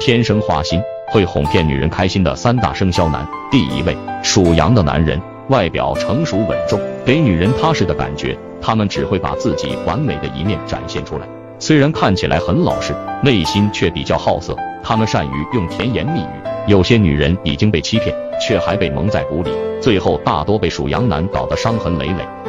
天生花心会哄骗女人开心的三大生肖男。第一位属羊的男人外表成熟稳重给女人踏实的感觉他们只会把自己完美的一面展现出来。虽然看起来很老实内心却比较好色他们善于用甜言蜜语有些女人已经被欺骗却还被蒙在鼓里最后大多被属羊男搞得伤痕累累。